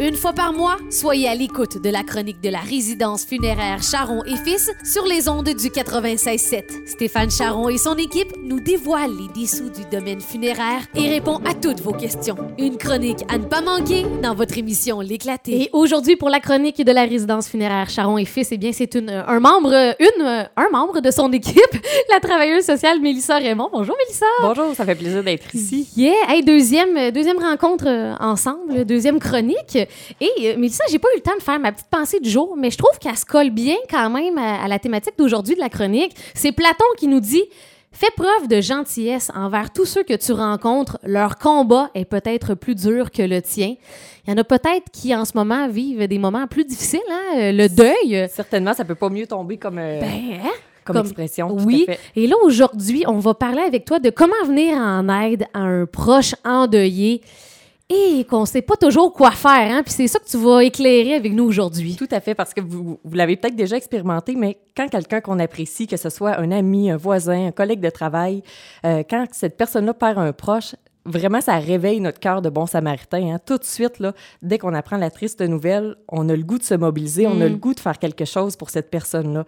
Une fois par mois, soyez à l'écoute de la chronique de la résidence funéraire Charon et Fils sur les ondes du 96.7. Stéphane Charon et son équipe nous dévoilent les dessous du domaine funéraire et répond à toutes vos questions. Une chronique à ne pas manquer dans votre émission L'éclaté. Et aujourd'hui, pour la chronique de la résidence funéraire Charon et Fils, eh bien, c'est une, un membre, une, un membre de son équipe, la travailleuse sociale Mélissa Raymond. Bonjour, Mélissa. Bonjour, ça fait plaisir d'être ici. Yeah, hey, deuxième, deuxième rencontre euh, ensemble, deuxième chronique. Et euh, Mélissa, j'ai pas eu le temps de faire ma petite pensée du jour, mais je trouve qu'elle se colle bien quand même à, à la thématique d'aujourd'hui de la chronique. C'est Platon qui nous dit Fais preuve de gentillesse envers tous ceux que tu rencontres. Leur combat est peut-être plus dur que le tien. Il y en a peut-être qui, en ce moment, vivent des moments plus difficiles. Hein? Euh, Le deuil. Certainement, ça peut pas mieux tomber comme, euh, Ben, hein? comme, comme- expression. tout à Oui. fait. Et là, aujourd'hui, on va parler avec toi de comment venir en aide à un proche endeuillé et qu'on sait pas toujours quoi faire. Hein? Puis c'est ça que tu vas éclairer avec nous aujourd'hui. Tout à fait, parce que vous, vous l'avez peut-être déjà expérimenté, mais quand quelqu'un qu'on apprécie, que ce soit un ami, un voisin, un collègue de travail, euh, quand cette personne-là perd un proche, vraiment, ça réveille notre cœur de bon samaritain. hein. Tout de suite, là, dès qu'on apprend la triste nouvelle, on a le goût de se mobiliser, on a le goût de faire quelque chose pour cette personne-là.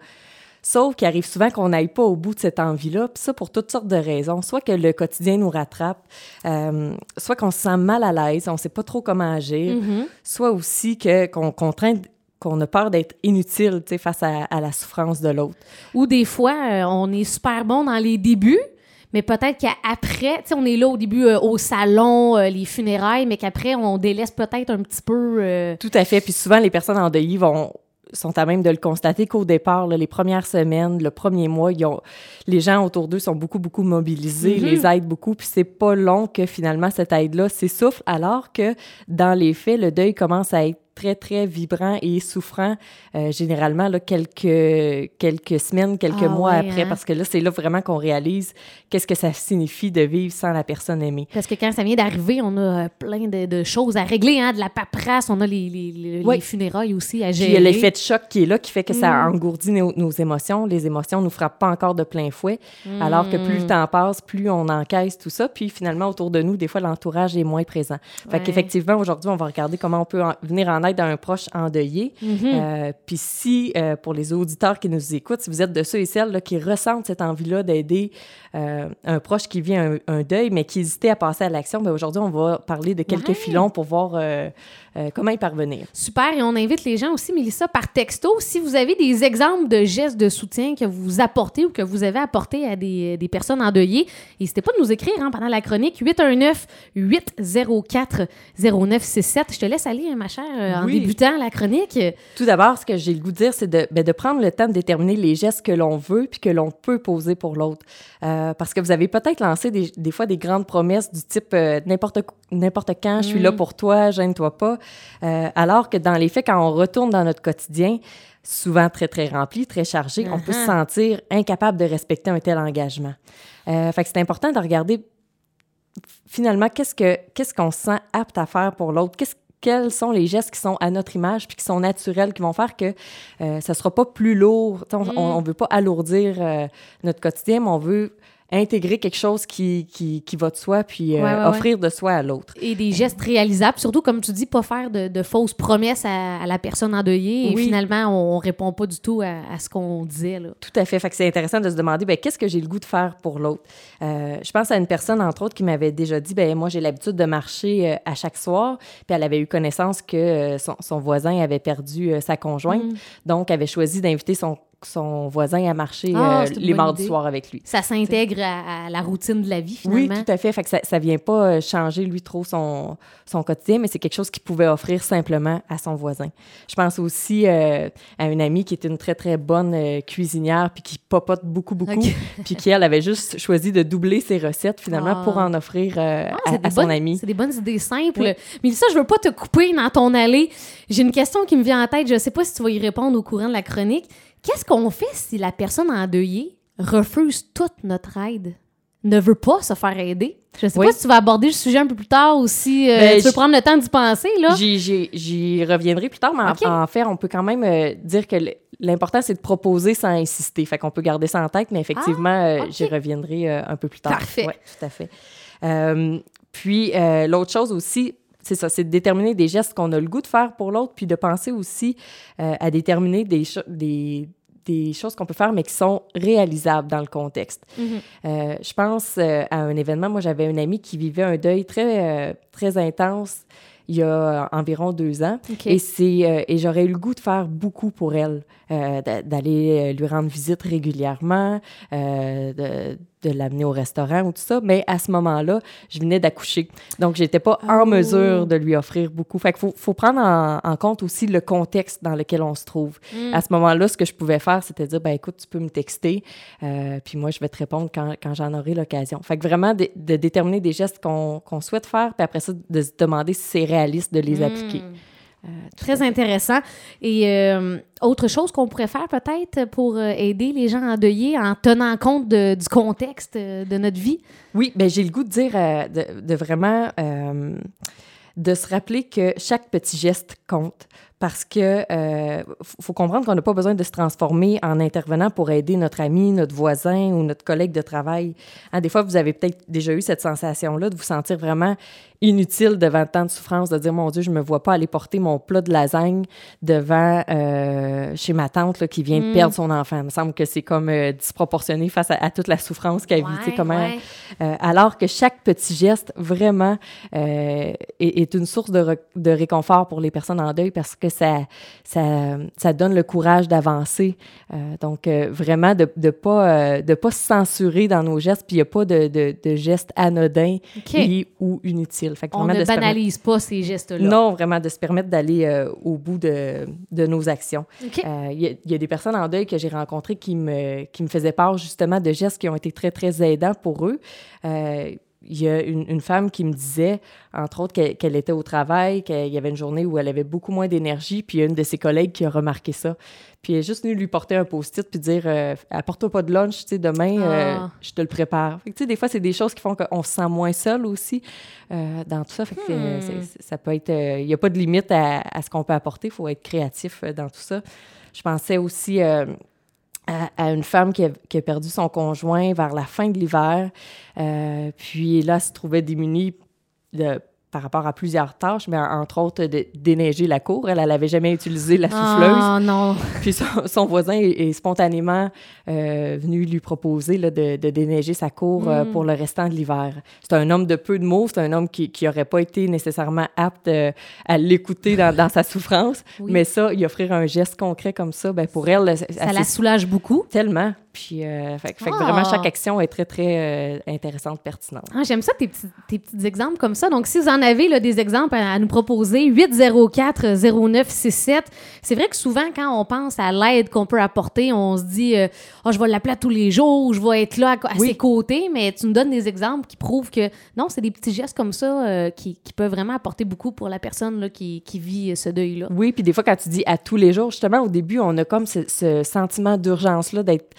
Sauf qu'il arrive souvent qu'on n'aille pas au bout de cette envie-là, puis ça pour toutes sortes de raisons. Soit que le quotidien nous rattrape, euh, soit qu'on se sent mal à l'aise, on ne sait pas trop comment agir, soit aussi qu'on, qu'on traîne- qu'on a peur d'être inutile face à, à la souffrance de l'autre. Ou des fois, euh, on est super bon dans les débuts, mais peut-être qu'après, tu sais, on est là au début euh, au salon, euh, les funérailles, mais qu'après, on délaisse peut-être un petit peu. euh, Tout à fait. Puis souvent, les personnes endeuillées vont sont à même de le constater qu'au départ, là, les premières semaines, le premier mois, ils ont, les gens autour d'eux sont beaucoup, beaucoup mobilisés, Mhm. les aident beaucoup, puis c'est pas long que finalement cette aide-là s'essouffle, alors que dans les faits, le deuil commence à être très, très vibrant et souffrant, euh, généralement, là, quelques, quelques semaines, quelques Ah mois ouais, après, hein? parce que là, c'est là vraiment qu'on réalise qu'est-ce que ça signifie de vivre sans la personne aimée. Parce que quand ça vient d'arriver, on a euh, plein de, de choses à régler, hein, de la paperasse, on a les, les, les- Oui. les funérailles aussi à Puis gérer. il y a l'effet de choc qui est là, qui fait que ça Mm. engourdit nos, nos émotions. Les émotions nous frappent pas encore de plein fouet, alors que Mm. plus le temps passe, plus on encaisse tout ça. Puis finalement, autour de nous, des fois, l'entourage est moins présent. Fait Ouais. qu'effectivement, aujourd'hui, on va regarder comment on peut en- venir en aide à un proche endeuillé. Euh, puis si, euh, pour les auditeurs qui nous écoutent, si vous êtes de ceux et celles là, qui ressentent cette envie-là d'aider euh, un proche qui vit un, un deuil, mais qui hésitait à passer à l'action, ben aujourd'hui, on va parler de quelques Ouais. filons pour voir euh, euh, comment y parvenir? Super, et on invite les gens aussi, Mélissa, par texto. Si vous avez des exemples de gestes de soutien que vous apportez ou que vous avez apporté à des, des personnes endeuillées, n'hésitez pas de nous écrire hein, pendant la chronique 819-804-0967. Je te laisse aller, ma chère, euh, en Oui. débutant la chronique. Tout d'abord, ce que j'ai le goût de dire, c'est de, ben, de prendre le temps de déterminer les gestes que l'on veut puis que l'on peut poser pour l'autre. Euh, parce que vous avez peut-être lancé des, des fois des grandes promesses du type euh, n'importe n'importe quand, je suis là pour toi, gêne-toi pas. Euh, alors que dans les faits, quand on retourne dans notre quotidien, souvent très, très rempli, très chargé, on peut se sentir incapable de respecter un tel engagement. Euh, fait que c'est important de regarder finalement, qu'est-ce que qu'est-ce qu'on se sent apte à faire pour l'autre? Qu'est-ce quels sont les gestes qui sont à notre image puis qui sont naturels, qui vont faire que euh, ça sera pas plus lourd? On, on, veut pas alourdir euh, notre quotidien, mais on veut intégrer quelque chose qui, qui, qui va de soi puis euh, Ouais, ouais, ouais. offrir de soi à l'autre. Et des gestes réalisables, surtout, comme tu dis, pas faire de, de fausses promesses à, à la personne endeuillée. Et finalement, on, on répond pas du tout à, à ce qu'on disait. Là. Tout à fait. Fait que c'est intéressant de se demander, ben, qu'est-ce que j'ai le goût de faire pour l'autre? Euh, je pense à une personne, entre autres, qui m'avait déjà dit, ben, moi, j'ai l'habitude de marcher euh, à chaque soir. Puis elle avait eu connaissance que son, son voisin avait perdu sa conjointe. Mm. Donc, avait choisi d'inviter son, son voisin à marcher Ah, euh, les mardis soirs avec lui. Ça s'intègre à, à la routine de la vie, Oui, finalement. tout à fait. Fait que ça, ça vient pas euh, changer, lui, trop son, son quotidien, mais c'est quelque chose qu'il pouvait offrir simplement à son voisin. Je pense aussi euh, à une amie qui était une très, très bonne euh, cuisinière, puis qui popote beaucoup, beaucoup, Ok. puis qui, elle, avait juste choisi de doubler ses recettes, finalement, Ah. pour en offrir Ah, à, son ami. C'est des bonnes idées simples. Oui. Mais ça, je veux pas te couper dans ton allée. J'ai une question qui me vient en tête. Je sais pas si tu vas y répondre au courant de la chronique. Qu'est-ce qu'on fait si la personne endeuillée refuse toute notre aide? Ne veut pas se faire aider? Je sais Oui. pas si tu vas aborder le sujet un peu plus tard ou si euh, Ben, tu veux prendre le temps d'y penser, là. J'y- reviendrai plus tard, mais en- en, fait, on peut quand même euh, dire que l'important, c'est de proposer sans insister. Fait qu'on peut garder ça en tête, mais effectivement, euh, Ah, ok. j'y reviendrai euh, un peu plus tard. Parfait. Ouais, tout à fait. Euh, puis, euh, l'autre chose aussi, c'est ça, c'est de déterminer des gestes qu'on a le goût de faire pour l'autre, puis de penser aussi euh, à déterminer des, des, des choses qu'on peut faire, mais qui sont réalisables dans le contexte. Mhm. Euh, je pense euh, à un événement, moi j'avais une amie qui vivait un deuil très, très intense il y a environ deux ans. Et, c'est, euh, et j'aurais eu le goût de faire beaucoup pour elle, euh, d'a- d'aller lui rendre visite régulièrement, euh, de, de l'amener au restaurant ou tout ça. Mais à ce moment-là, je venais d'accoucher. Donc, j'étais pas en Oh. mesure de lui offrir beaucoup. Fait qu'il faut, faut prendre en, en compte aussi le contexte dans lequel on se trouve. Mm. À ce moment-là, ce que je pouvais faire, c'était dire, ben écoute, tu peux me texter, euh, puis moi, je vais te répondre quand, quand j'en aurai l'occasion. Fait que vraiment, de, de déterminer des gestes qu'on qu'on souhaite faire, puis après ça, de se demander si c'est réaliste de les appliquer. Mm. Très intéressant. Et euh, autre chose qu'on pourrait faire peut-être pour euh, aider les gens endeuillés en tenant compte du contexte euh, de notre vie? Oui, ben j'ai le goût de dire, euh, de, de vraiment, euh, de se rappeler que chaque petit geste compte. Parce que euh, faut comprendre qu'on n'a pas besoin de se transformer en intervenant pour aider notre ami, notre voisin ou notre collègue de travail. Hein, des fois, vous avez peut-être déjà eu cette sensation-là de vous sentir vraiment inutile devant tant de souffrance, de dire mon Dieu, je me vois pas aller porter mon plat de lasagne devant euh, chez ma tante là, qui vient de Mm. perdre son enfant. Il me semble que c'est comme euh, disproportionné face à, à toute la souffrance qu'elle vit. Ouais, comment ouais. euh, alors que chaque petit geste, vraiment, euh, est, est une source de réconfort pour les personnes en deuil parce que ça, ça, ça donne le courage d'avancer. Euh, donc, euh, vraiment, de ne pas, euh, de pas se censurer dans nos gestes, puis il n'y a pas de, de, de gestes anodins OK. et, ou inutiles. Fait On ne de permettre- banalise pas ces gestes-là. Non, vraiment, de se permettre d'aller au bout de, de nos actions. Il y, y a des personnes en deuil que j'ai rencontrées qui me, qui me faisaient part justement de gestes qui ont été très, très aidants pour eux. Il y a une, une femme qui me disait, entre autres, qu'elle était au travail, qu'il y avait une journée où elle avait beaucoup moins d'énergie, puis il y a une de ses collègues qui a remarqué ça. Puis elle est juste venue lui porter un post-it puis dire euh, Apporte-toi pas de lunch, tu sais, demain, euh, Ah. je te le prépare. Fait que, tu sais, des fois, c'est des choses qui font qu'on se sent moins seul aussi euh, dans tout ça. Fait que, Hmm. ça peut être. Il n'y a pas de limite à, à ce qu'on peut apporter. Il faut être créatif dans tout ça. Je pensais aussi à, une femme qui a, qui a perdu son conjoint vers la fin de l'hiver. Euh, puis là, se trouvait démunie par rapport à plusieurs tâches, mais entre autres de- déneiger la cour. Elle n'avait jamais utilisé la souffleuse. Ah non. Puis son, son voisin est, est spontanément euh, venu lui proposer là, de, de déneiger sa cour euh, Mm. pour le restant de l'hiver. C'est un homme de peu de mots, c'est un homme qui n'aurait pas été nécessairement apte euh, à l'écouter dans, dans sa souffrance, Oui. mais ça, y offrir un geste concret comme ça, ben pour elle, c'est- Ça elle la soulage beaucoup. tellement. Puis, euh, fait, que- Ah. vraiment, chaque action est très, très euh, intéressante, pertinente. Ah, J'aime ça, tes petits, tes petits exemples comme ça. Donc, si vous en avez là, des exemples à, à nous proposer, 804-0967. C'est vrai que souvent, quand on pense à l'aide qu'on peut apporter, on se dit euh, Ah, je vais l'appeler tous les jours, je vais être là à, à Oui. ses côtés. Mais tu nous donnes des exemples qui prouvent que non, c'est des petits gestes comme ça euh, qui, qui peuvent vraiment apporter beaucoup pour la personne là, qui, qui vit ce deuil-là. Oui, puis des fois, quand tu dis à tous les jours, justement, au début, on a comme ce, ce sentiment d'urgence-là d'être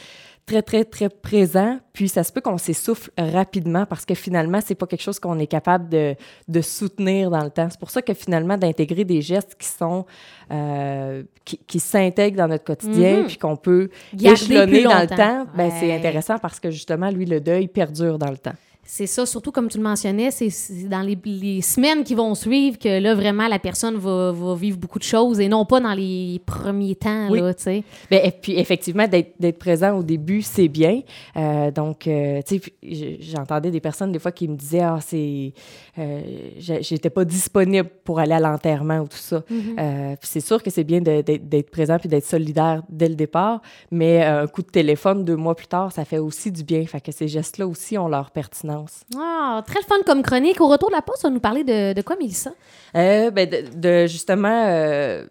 très, très, très présent. Puis ça se peut qu'on s'essouffle rapidement parce que finalement, c'est pas quelque chose qu'on est capable de, de soutenir dans le temps. C'est pour ça que finalement, d'intégrer des gestes qui sont, euh, qui, qui s'intègrent dans notre quotidien, Mhm. puis qu'on peut Garder échelonner dans le temps, ben, c'est intéressant parce que justement, lui, le deuil perdure dans le temps. C'est ça, surtout comme tu le mentionnais, c'est dans les, les semaines qui vont suivre que là, vraiment, la personne va, va vivre beaucoup de choses et non pas dans les premiers temps, Oui. là, tu sais. Ben, et puis, effectivement, d'être présent au début, c'est bien. Euh, donc, euh, tu sais, j'entendais des personnes, des fois, qui me disaient Ah, c'est. euh, J'étais pas disponible pour aller à l'enterrement ou tout ça. Puis c'est sûr que c'est bien d'être présent puis d'être solidaire dès le départ, mais un coup de téléphone deux mois plus tard, ça fait aussi du bien. Fait que ces gestes-là aussi ont leur pertinence. Ah, très fun comme chronique. Au retour de la pause, on va nous parler de, de quoi, Mélissa? Euh, ben, de, de, justement euh,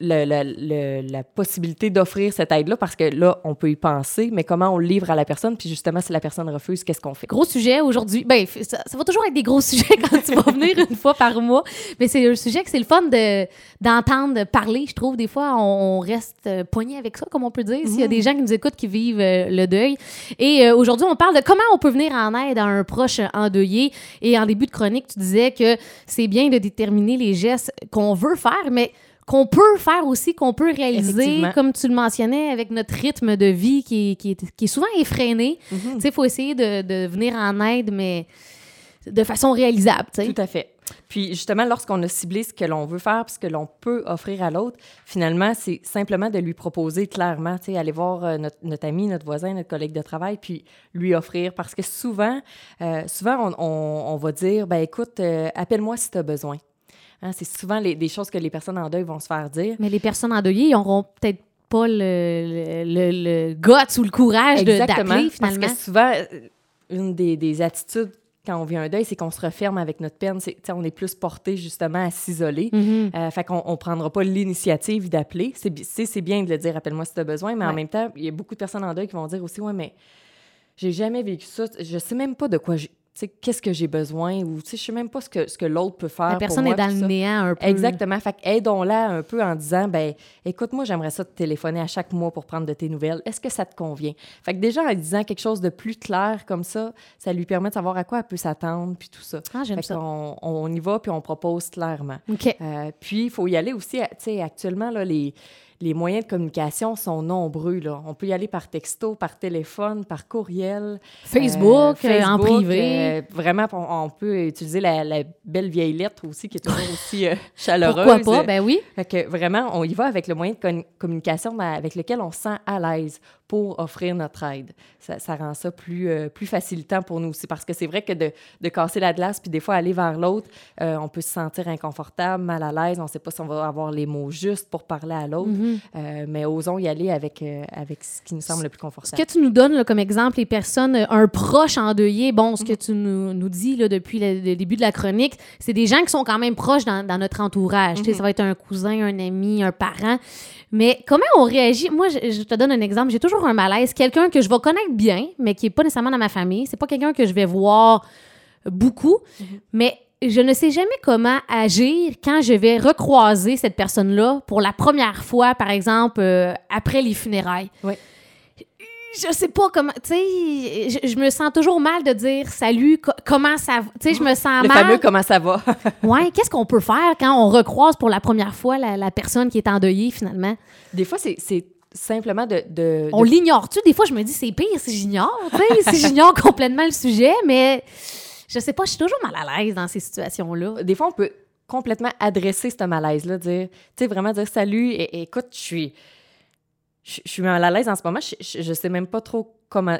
le- la- le- la possibilité d'offrir cette aide-là, parce que là, on peut y penser, mais comment on le livre à la personne, puis justement, si la personne refuse, qu'est-ce qu'on fait? Gros sujet aujourd'hui. Ben, ça, ça va toujours être des gros sujets quand tu vas venir une fois par mois. Mais c'est un sujet que c'est le fun de, d'entendre parler, je trouve. Des fois, on, on reste euh, poigné avec ça, comme on peut dire, s'il y a des gens qui nous écoutent qui vivent euh, le deuil. Et euh, aujourd'hui, on parle de comment on peut venir en aide à un proche endeuillé. Et en début de chronique, tu disais que c'est bien de déterminer les gestes qu'on veut faire, mais qu'on peut faire aussi, qu'on peut réaliser, comme tu le mentionnais, avec notre rythme de vie qui, est- qui, est, qui est souvent effréné. Tu sais, il faut essayer de, de venir en aide, mais de façon réalisable. Tout à fait. Puis justement, lorsqu'on a ciblé ce que l'on veut faire, puis ce que l'on peut offrir à l'autre, finalement, c'est simplement de lui proposer clairement, tu sais, aller voir euh, notre, notre, ami, notre voisin, notre collègue de travail, puis lui offrir. Parce que souvent, euh, souvent on, on, va dire, ben écoute, euh, appelle-moi si tu as besoin. Hein, c'est souvent les, des choses que les personnes en deuil vont se faire dire. Mais les personnes en deuil, ils n'auront peut-être pas le, le, le, guts ou le courage d'appeler, finalement. Parce que souvent, une des, des attitudes quand on vit un deuil, c'est qu'on se referme avec notre peine. C'est, on est plus porté justement à s'isoler. Euh, fait qu'on ne prendra pas l'initiative d'appeler. C'est, bien de le dire, appelle-moi si tu as besoin, mais en même temps, il y a beaucoup de personnes en deuil qui vont dire aussi, ouais, mais j'ai jamais vécu ça. Je sais même pas de quoi j'ai qu'est-ce que j'ai besoin? Ou je sais même pas ce que, ce que l'autre peut faire. La personne est dans le néant un peu. Exactement. Fait aidons-la un peu en disant ben écoute, moi, j'aimerais ça te téléphoner à chaque mois pour prendre de tes nouvelles. Est-ce que ça te convient? Fait que déjà, en disant quelque chose de plus clair comme ça, ça lui permet de savoir à quoi elle peut s'attendre, puis tout ça. Ah, j'aime ça. On, on, y va, puis on propose clairement. OK. Euh, puis, il faut y aller aussi, tu sais, actuellement, là, les les moyens de communication sont nombreux. Là. On peut y aller par texto, par téléphone, par courriel. Facebook, euh, en privé. Euh, vraiment, on, peut utiliser la, belle vieille lettre aussi, qui est toujours aussi euh, chaleureuse. Pourquoi pas? Ben oui. Fait que vraiment, on y va avec le moyen de communication avec lequel on se sent à l'aise pour offrir notre aide. Ça, ça rend ça plus, plus facilitant pour nous aussi, parce que c'est vrai que de, de, casser la glace, puis des fois aller vers l'autre, on peut se sentir inconfortable, mal à l'aise, on ne sait pas si on va avoir les mots justes pour parler à l'autre. Mm-hmm. Euh, mais osons y aller avec, euh, avec ce qui nous semble le plus confortable. Ce que tu nous donnes comme exemple, les personnes, euh, un proche endeuillé, bon, ce que mhm. tu nous, nous dis là, depuis le, début de la chronique, c'est des gens qui sont quand même proches dans, dans notre entourage. Ça mhm. va être un cousin, un ami, un parent. Mais comment on réagit? Moi, je, te donne un exemple. J'ai toujours un malaise. Quelqu'un que je vais connaître bien, mais qui n'est pas nécessairement dans ma famille. C'est pas quelqu'un que je vais voir beaucoup. Mhm. Mais je ne sais jamais comment agir quand je vais recroiser cette personne-là pour la première fois, par exemple, euh, après les funérailles. Oui. Je sais pas comment, tu sais, je, me sens toujours mal de dire salut, comment ça va. Tu sais, je me sens mal. Le fameux comment ça va. ouais, qu'est-ce qu'on peut faire quand on recroise pour la première fois la, personne qui est endeuillée finalement? Des fois, c'est simplement de. de on l'ignore-tu? Des fois, je me dis c'est pire si j'ignore, si j'ignore complètement le sujet, mais je sais pas, je suis toujours mal à l'aise dans ces situations-là. Des fois, on peut complètement adresser ce malaise-là, dire, tu sais, vraiment dire salut, et, écoute, je suis, je, suis mal à l'aise en ce moment, je, je, sais même pas trop comment,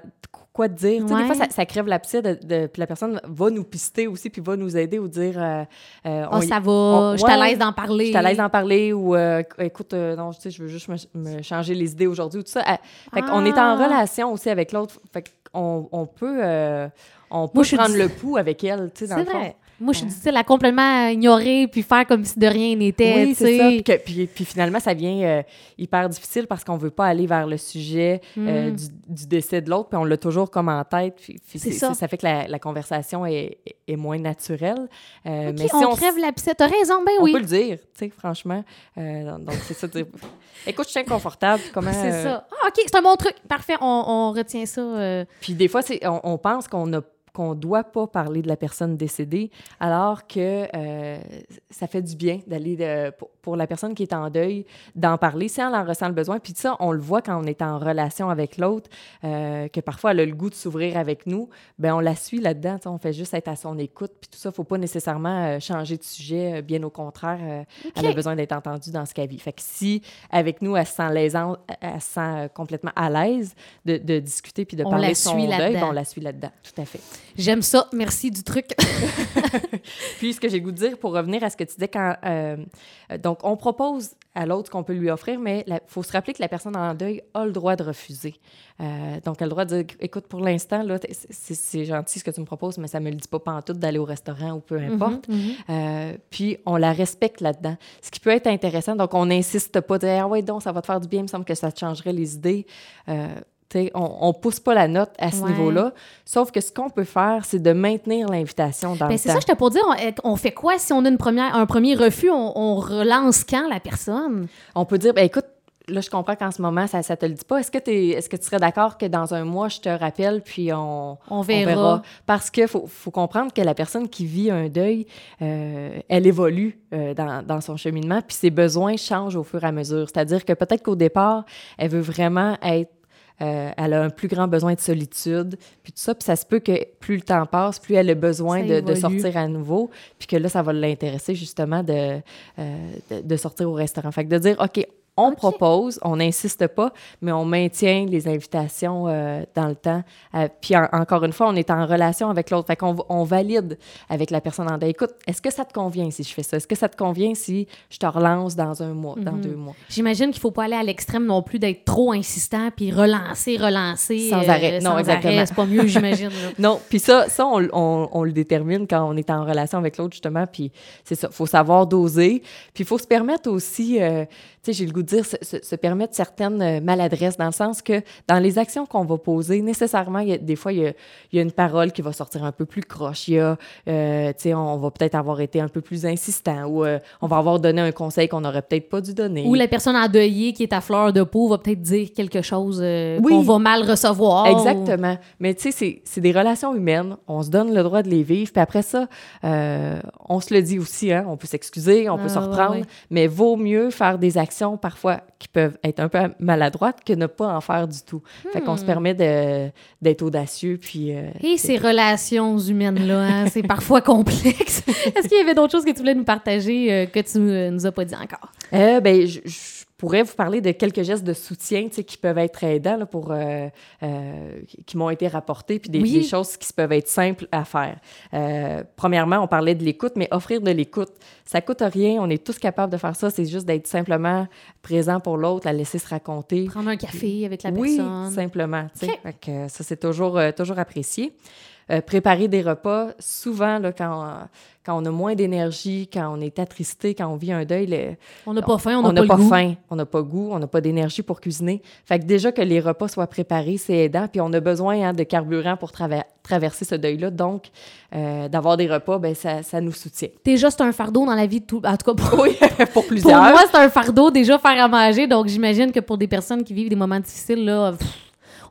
quoi te dire. Des fois, ça, crève l'abcès, de, de, puis la personne va nous pister aussi, puis va nous aider ou dire. Euh, euh oh, ça va, je suis à l'aise d'en parler. Je suis à l'aise d'en parler, ou euh, écoute, non, tu sais, je veux juste me, changer les idées aujourd'hui, ou tout ça. Fait qu'on est en ah. relation aussi avec l'autre. Fait qu'on on peut on peut prendre le pouls avec elle, tu sais, dans le fond. Moi, je suis difficile à complètement ignorer puis faire comme si de rien n'était. Oui, c'est ça. Puis, puis, finalement, ça vient euh, hyper difficile parce qu'on veut pas aller vers le sujet euh, mm. du, décès de l'autre, puis on l'a toujours comme en tête. Puis, ça. ça. fait que la, conversation est, est, moins naturelle. Euh, mais si on, crève la piste, t'as raison, ben oui. On peut le dire, tu sais, franchement. donc, c'est ça. Écoute, je suis inconfortable. Comment. C'est ça. Ah, OK, c'est un bon truc. Parfait, on, on retient ça. Puis des fois, on, on pense qu'on a qu'on ne doit pas parler de la personne décédée, alors que euh, ça fait du bien d'aller pour, la personne qui est en deuil, d'en parler si elle en ressent le besoin. Puis ça, on le voit quand on est en relation avec l'autre, euh, que parfois elle a le goût de s'ouvrir avec nous, ben on la suit là-dedans. On fait juste être à son écoute. Puis tout ça, il ne faut pas nécessairement euh, changer de sujet. Bien au contraire, elle a besoin d'être entendue dans ce qu'elle vit. Fait que si avec nous, elle se sent, elle se sent complètement à l'aise de, de discuter puis de parler de son deuil, ben, on la suit là-dedans. Tout à fait. J'aime ça. Merci du truc. Puis, ce que j'ai goût de dire, pour revenir à ce que tu disais, quand. Euh, donc, on propose à l'autre qu'on peut lui offrir, mais il faut se rappeler que la personne en deuil a le droit de refuser. Euh, donc, elle a le droit de dire écoute, pour l'instant, là, c'est gentil ce que tu me proposes, mais ça me le dit pas tout d'aller au restaurant ou peu importe. Mhm, mhm. Euh, puis, on la respecte là-dedans. Ce qui peut être intéressant, donc, on n'insiste pas de dire ah, ouais, donc, ça va te faire du bien, il me semble que ça te changerait les idées on ne pousse pas la note à ce niveau-là. Sauf que ce qu'on peut faire, c'est de maintenir l'invitation dans ben, le temps. C'est ça, je pour dire, on, fait quoi si on a une première, un premier refus? On, relance quand la personne? On peut dire, ben, écoute, là, je comprends qu'en ce moment, ça ne te le dit pas. Est-ce que, est que tu serais d'accord que dans un mois, je te rappelle, puis on, on, verra. Parce qu'il faut, faut, comprendre que la personne qui vit un deuil, euh, elle évolue euh, dans, dans, son cheminement, puis ses besoins changent au fur et à mesure. C'est-à-dire que peut-être qu'au départ, elle veut vraiment être euh, elle a un plus grand besoin de solitude, puis tout ça. Puis ça se peut que plus le temps passe, plus elle a besoin de, de, sortir à nouveau, puis que là, ça va l'intéresser justement de, de, de, sortir au restaurant. Fait que de dire, OK, on propose, on n'insiste pas, mais on maintient les invitations euh, dans le temps. Euh, puis encore une fois, on est en relation avec l'autre. Fait qu'on on valide avec la personne en Écoute, est-ce que ça te convient si je fais ça? Est-ce que ça te convient si je te relance dans un mois, dans mhm. deux mois? J'imagine qu'il ne faut pas aller à l'extrême non plus d'être trop insistant puis relancer, relancer. Sans arrêt. Euh, non, exactement. C'est pas mieux, j'imagine. non, puis ça, ça on, on, on, le détermine quand on est en relation avec l'autre, justement. Puis c'est ça, il faut savoir doser. Puis il faut se permettre aussi j'ai le goût dire, se, permettre certaines euh, maladresses, dans le sens que dans les actions qu'on va poser, nécessairement, y a, des fois, il y a, y a, une parole qui va sortir un peu plus croche. Il y a, euh, tu sais, on va peut-être avoir été un peu plus insistant ou euh, on va avoir donné un conseil qu'on n'aurait peut-être pas dû donner. Ou la personne endeuillée qui est à fleur de peau va peut-être dire quelque chose qu'on va mal recevoir. Exactement. Mais tu sais, c'est des relations humaines. On se donne le droit de les vivre. Puis après ça, on se le dit aussi, hein, on peut s'excuser, on peut se ah, reprendre, mais vaut mieux faire des actions parfois qui peuvent être un peu maladroites que ne pas en faire du tout. Fait qu'on se hmm. permet d'être audacieux. Puis, euh, Et ces relations humaines-là, hein, c'est parfois complexe. Est-ce qu'il y avait d'autres choses que tu voulais nous partager euh, que tu ne nous as pas dit encore? Euh, ben, je pourrais vous parler de quelques gestes de soutien qui peuvent être aidants là, pour, euh, euh, qui m'ont été rapportés, puis des, choses qui peuvent être simples à faire. Euh, premièrement, on parlait de l'écoute, mais offrir de l'écoute, ça coûte rien, on est tous capables de faire ça, c'est juste d'être simplement présent pour l'autre, la laisser se raconter. Prendre un café avec la personne. Oui, simplement. Okay. ça, c'est toujours, toujours apprécié. préparer des repas, souvent, là, quand quand on a moins d'énergie, quand on est attristé, quand on vit un deuil. on n'a pas faim, on n'a pas, pas faim, on n'a pas goût, on n'a pas d'énergie pour cuisiner. Fait que déjà que les repas soient préparés, c'est aidant. Puis on a besoin hein, de carburant pour traverser ce deuil-là. Donc, euh, d'avoir des repas, ben ça, ça, nous soutient. Déjà, c'est un fardeau dans la vie de tout. En tout cas, pour, oui, pour plusieurs. Pour moi, c'est un fardeau déjà faire à manger. Donc, j'imagine que pour des personnes qui vivent des moments difficiles, là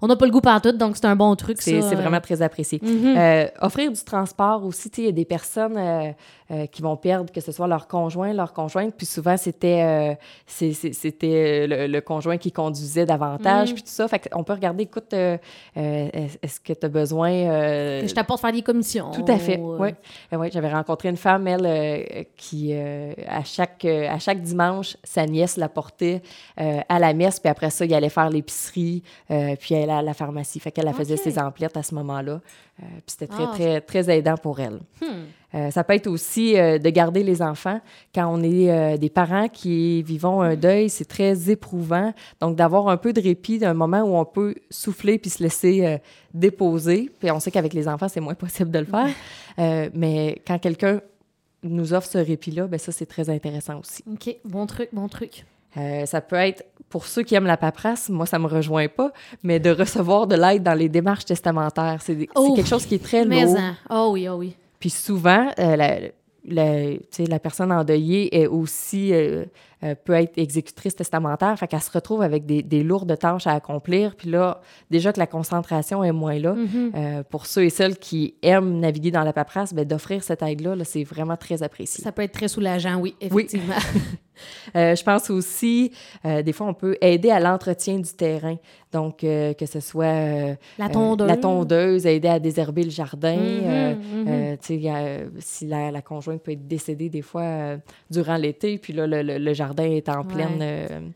on n'a pas le goût tout, donc c'est un bon truc. C'est vraiment très apprécié. Mhm. Euh, offrir du transport aussi, il y a des personnes euh, euh, qui vont perdre, que ce soit leur conjoint, leur conjointe, puis souvent c'était c'était le, conjoint qui conduisait davantage, mhm. puis tout ça. Fait qu'on peut regarder, écoute, est-ce que tu as besoin. que je t'apporte faire des commissions. Tout à fait, oui. Ouais, J'avais rencontré une femme, elle, qui, à, chaque, à chaque dimanche, sa nièce la portait à la messe, puis après ça, il allait faire l'épicerie, puis elle à la pharmacie. Fait qu'elle faisait ses emplettes à ce moment-là. Euh, puis c'était très, ah, très, très aidant pour elle. Hmm. Euh, ça peut être aussi euh, de garder les enfants. Quand on est des parents qui vivons un deuil, c'est très éprouvant. Donc, d'avoir un peu de répit, d'un moment où on peut souffler puis se laisser déposer. Puis on sait qu'avec les enfants, c'est moins possible de le faire. mais quand quelqu'un nous offre ce répit-là, ben ça, c'est très intéressant aussi. OK, bon truc, bon truc. Euh, ça peut être, pour ceux qui aiment la paperasse, moi, ça me rejoint pas, mais de recevoir de l'aide dans les démarches testamentaires. C'est quelque chose qui est très lourd. Oh oui, oh oui. Puis souvent, euh, la, la, la, personne endeuillée est aussi euh, peut être exécutrice testamentaire, fait qu'elle se retrouve avec des, des, lourdes tâches à accomplir. Puis là, déjà que la concentration est moins là, mm-hmm. pour ceux et celles qui aiment naviguer dans la paperasse, ben, d'offrir cette aide-là, -là, c'est vraiment très apprécié. Ça peut être très soulageant, oui, effectivement. Oui. Euh, je pense aussi, euh, des fois, on peut aider à l'entretien du terrain. Donc, euh, que ce soit la, tondeuse. la tondeuse, aider à désherber le jardin. Mm-hmm, mm-hmm. si la, la, conjointe peut être décédée des fois durant l'été, puis là, le, le, jardin est en pleine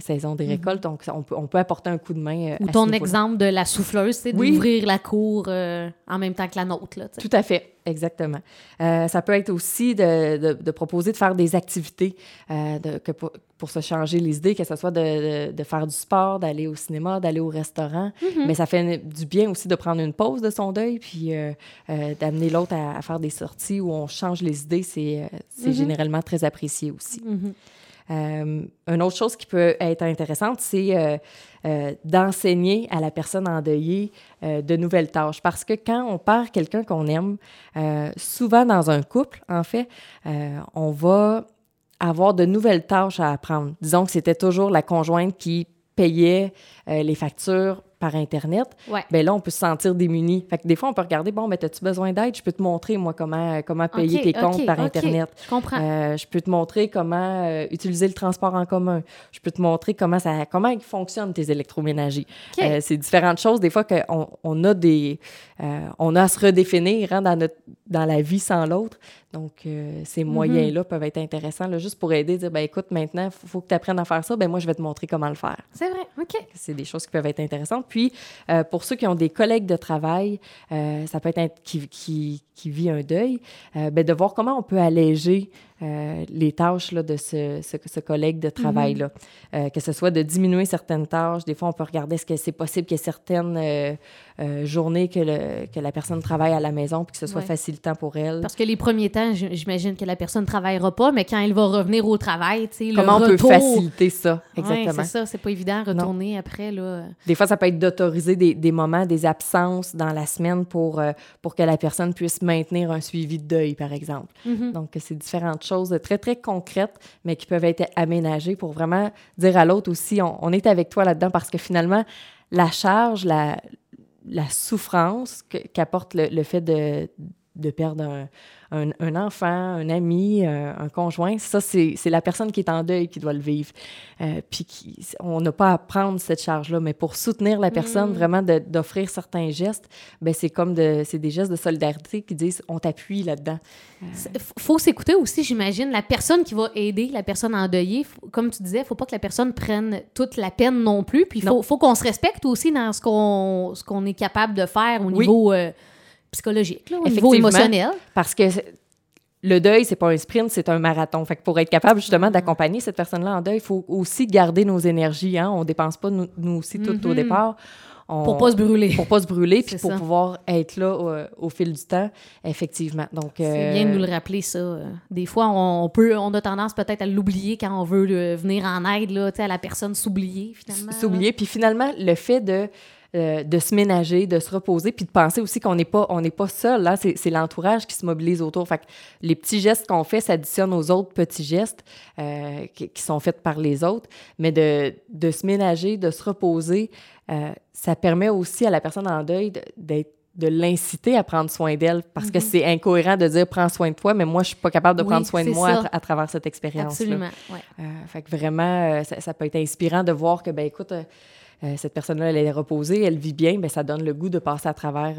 saison des récoltes. Donc, on peut, on peut, apporter un coup de main. Ou ton exemple de la souffleuse, c'est d'ouvrir la cour en même temps que la nôtre. Là, Tout à fait. Exactement. Euh, ça peut être aussi de, de, proposer de faire des activités euh, de, que pour, pour, se changer les idées, que ce soit de, faire du sport, d'aller au cinéma, d'aller au restaurant. Mm-hmm. Mais ça fait du bien aussi de prendre une pause de son deuil, puis euh, d'amener l'autre à, faire des sorties où on change les idées. C'est mm-hmm. généralement très apprécié aussi. Euh, une autre chose qui peut être intéressante, c'est euh, euh, d'enseigner à la personne endeuillée de nouvelles tâches. Parce que quand on perd quelqu'un qu'on aime, souvent dans un couple, en fait, on va avoir de nouvelles tâches à apprendre. Disons que c'était toujours la conjointe qui payait les factures par Internet, Ouais. ben là, on peut se sentir démuni. Fait que des fois, on peut regarder, bon, ben, as-tu besoin d'aide? Je peux te montrer, moi, comment, comment payer tes comptes par. Internet. Je comprends. Euh, je peux te montrer comment euh, utiliser le transport en commun. Je peux te montrer comment ça, comment fonctionnent tes électroménagers. Euh, c'est différentes choses. Des fois qu'on on a des, euh, on a à se redéfinir hein, dans notre, dans la vie sans l'autre. Donc euh, ces moyens-là peuvent être intéressants, là, juste pour aider, dire, ben écoute, maintenant, il faut, que tu apprennes à faire ça. Ben moi, je vais te montrer comment le faire. C'est vrai. OK. C'est des choses qui peuvent être intéressantes. Puis, euh, pour ceux qui ont des collègues de travail, euh, ça peut être qui, qui, qui vit un deuil, ben, de voir comment on peut alléger euh, les tâches là, de ce, ce, ce collègue de travail-là. Euh, que ce soit de diminuer certaines tâches. Des fois, on peut regarder est-ce que c'est possible qu'il y ait certaines euh, journées que, le, que la personne travaille à la maison puis que ce soit Ouais. facilitant pour elle. Parce que les premiers temps, j'imagine que la personne ne travaillera pas, mais quand elle va revenir au travail, le Comment on peut faciliter ça? Ouais, Exactement. c'est ça, c'est pas évident, retourner après, là. Des fois, ça peut être d'autoriser des, des moments, des absences dans la semaine pour, pour que la personne puisse maintenir un suivi de deuil, par exemple. Mhm. Donc, c'est différentes choses très, très concrètes, mais qui peuvent être aménagées pour vraiment dire à l'autre aussi, on, est avec toi là-dedans parce que finalement, la charge, la, la souffrance qu'apporte le fait de, de perdre un, un, un enfant, un ami, euh, un conjoint, ça, c'est la personne qui est en deuil qui doit le vivre. Euh, puis qui- on n'a pas à prendre cette charge-là, mais pour soutenir la personne, Mm. vraiment d'offrir certains gestes, ben c'est comme de, des gestes de solidarité qui disent on t'appuie là-dedans. C'est- f- Faut s'écouter aussi, j'imagine. La personne qui va aider la personne endeuillée, f- comme tu disais, faut pas que la personne prenne toute la peine non plus. Puis il faut, faut qu'on se respecte aussi dans ce qu'on est capable de faire au Oui. niveau euh, psychologique, là, au niveau émotionnel. Parce que le deuil, c'est pas un sprint, c'est un marathon. Fait que pour être capable justement d'accompagner cette personne-là en deuil, il faut aussi garder nos énergies. Hein? On dépense pas nous, nous aussi tout au Mhm. départ. On- Pour pas se brûler. pour pas se brûler, puis pour ça. pouvoir être là au, au fil du temps, effectivement. Donc, C'est euh, bien de nous le rappeler, ça. Euh, Des fois, on peut, on a tendance peut-être à l'oublier quand on veut euh, venir en aide là, à la personne s'oublier, finalement. s'oublier. Puis finalement, le fait de, euh, de se ménager, de se reposer, puis de penser aussi qu'on n'est pas, on pas seul. Là, c'est, l'entourage qui se mobilise autour. Fait que les petits gestes qu'on fait s'additionnent aux autres petits gestes euh, qui, qui sont faits par les autres. Mais de, de se ménager, de se reposer, euh, ça permet aussi à la personne en deuil de- d'être de l'inciter à prendre soin d'elle parce que c'est incohérent de dire prends soin de toi mais moi je suis pas capable de Oui, prendre soin de moi à, ça. tra- à travers cette expérience Absolument, ouais. euh, fait que vraiment, euh, ça, ça peut être inspirant de voir que, ben écoute, euh, cette personne-là, elle est reposée, elle vit bien, ben ça donne le goût de passer à travers,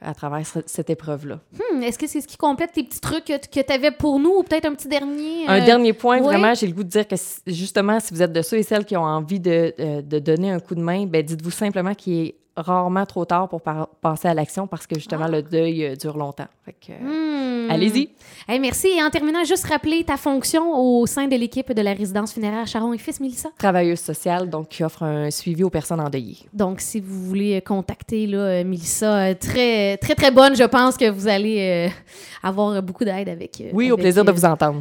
à travers ce- cette épreuve-là. Hmm, Est-ce que c'est ce qui complète tes petits trucs que, que tu avais pour nous ou peut-être un petit dernier? Un dernier point, ouais. vraiment, j'ai le goût de dire que justement, si vous êtes de ceux et celles qui ont envie de, de donner un coup de main, ben dites-vous simplement qu'il est rarement trop tard pour passer à l'action parce que justement, le deuil euh, dure longtemps. Fait que, euh, Hmm. Allez-y. Hey, merci. Et en terminant, juste rappeler ta fonction au sein de l'équipe de la résidence funéraire Charon et Fils, Mélissa. Travailleuse sociale, donc qui offre un suivi aux personnes endeuillées. Donc, si vous voulez euh, contacter là, Mélissa, très, très, très bonne, je pense que vous allez euh, avoir beaucoup d'aide avec. Oui, au plaisir de vous entendre.